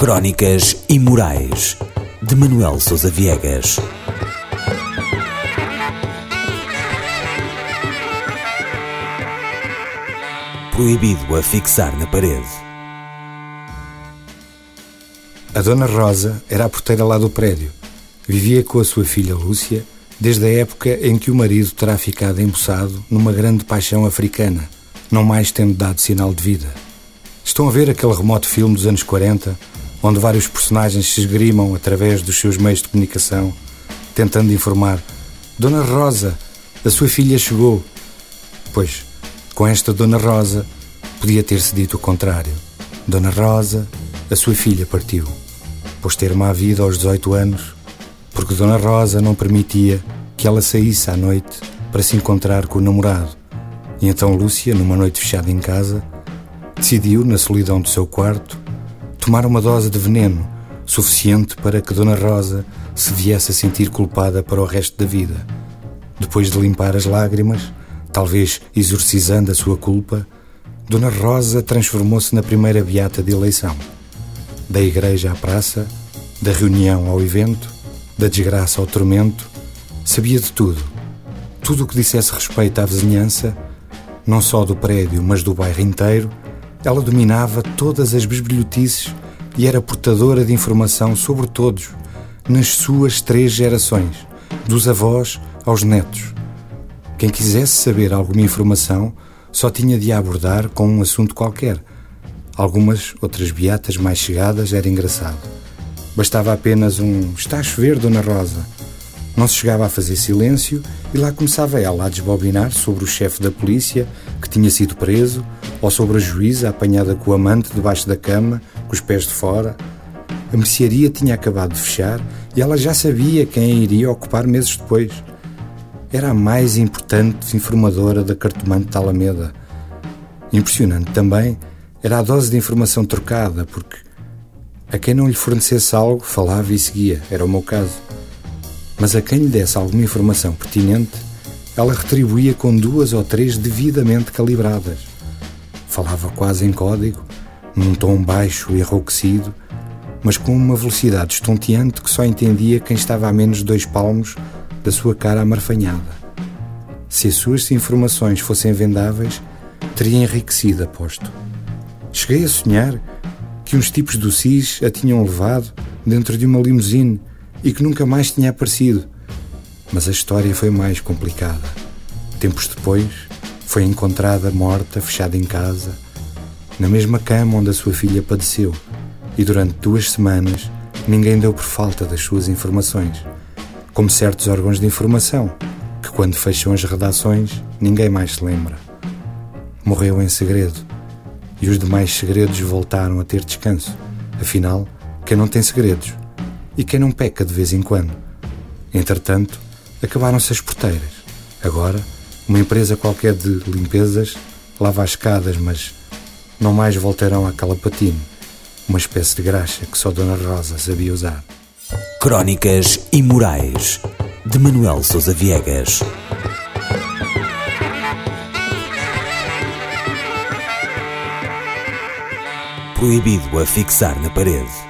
Crónicas Imorais de Manuel Sousa Viegas. Proibido a fixar na parede. A Dona Rosa era a porteira lá do prédio. Vivia com a sua filha Lúcia desde a época em que o marido terá ficado embuçado numa grande paixão africana, não mais tendo dado sinal de vida. Estão a ver aquele remoto filme dos anos 40, onde vários personagens se esgrimam através dos seus meios de comunicação, tentando informar: Dona Rosa, a sua filha chegou. Pois, com esta Dona Rosa, podia ter-se dito o contrário. Dona Rosa, a sua filha partiu, pois ter má vida aos 18 anos, porque Dona Rosa não permitia que ela saísse à noite para se encontrar com o namorado. E então Lúcia, numa noite fechada em casa, decidiu, na solidão do seu quarto, tomar uma dose de veneno suficiente para que Dona Rosa se viesse a sentir culpada para o resto da vida. Depois de limpar as lágrimas, talvez exorcizando a sua culpa, Dona Rosa transformou-se na primeira beata de eleição. Da igreja à praça, da reunião ao evento, da desgraça ao tormento, sabia de tudo. Tudo o que dissesse respeito à vizinhança, não só do prédio, mas do bairro inteiro, ela dominava todas as bisbilhotices e era portadora de informação sobre todos, nas suas três gerações, dos avós aos netos. Quem quisesse saber alguma informação só tinha de a abordar com um assunto qualquer. Algumas outras beatas mais chegadas era engraçado. Bastava apenas um está a chover, Dona Rosa. Não se chegava a fazer silêncio e lá começava ela a desbobinar sobre o chefe da polícia que tinha sido preso ou sobre a juíza apanhada com o amante debaixo da cama, com os pés de fora. A mercearia tinha acabado de fechar e ela já sabia quem a iria ocupar meses depois. Era a mais importante informadora da cartomante da Alameda. Impressionante também era a dose de informação trocada, porque a quem não lhe fornecesse algo falava e seguia, era o meu caso. Mas a quem lhe desse alguma informação pertinente, ela retribuía com duas ou três devidamente calibradas. Falava quase em código, num tom baixo e enrouquecido, mas com uma velocidade estonteante que só entendia quem estava a menos de dois palmos da sua cara amarfanhada. Se as suas informações fossem vendáveis, teria enriquecido, aposto. Cheguei a sonhar que uns tipos do SIS a tinham levado dentro de uma limusine e que nunca mais tinha aparecido. Mas a história foi mais complicada. Tempos depois, foi encontrada morta, fechada em casa, na mesma cama onde a sua filha padeceu, e durante duas semanas ninguém deu por falta das suas informações, como certos órgãos de informação, que quando fecham as redações ninguém mais se lembra. Morreu em segredo, e os demais segredos voltaram a ter descanso. Afinal, quem não tem segredos e quem não peca de vez em quando. Entretanto, acabaram-se as porteiras. Agora, uma empresa qualquer de limpezas lava as escadas, mas não mais voltarão àquela patina, uma espécie de graxa que só Dona Rosa sabia usar. Crónicas Imorais de Manuel Sousa Viegas. Proibido a fixar na parede.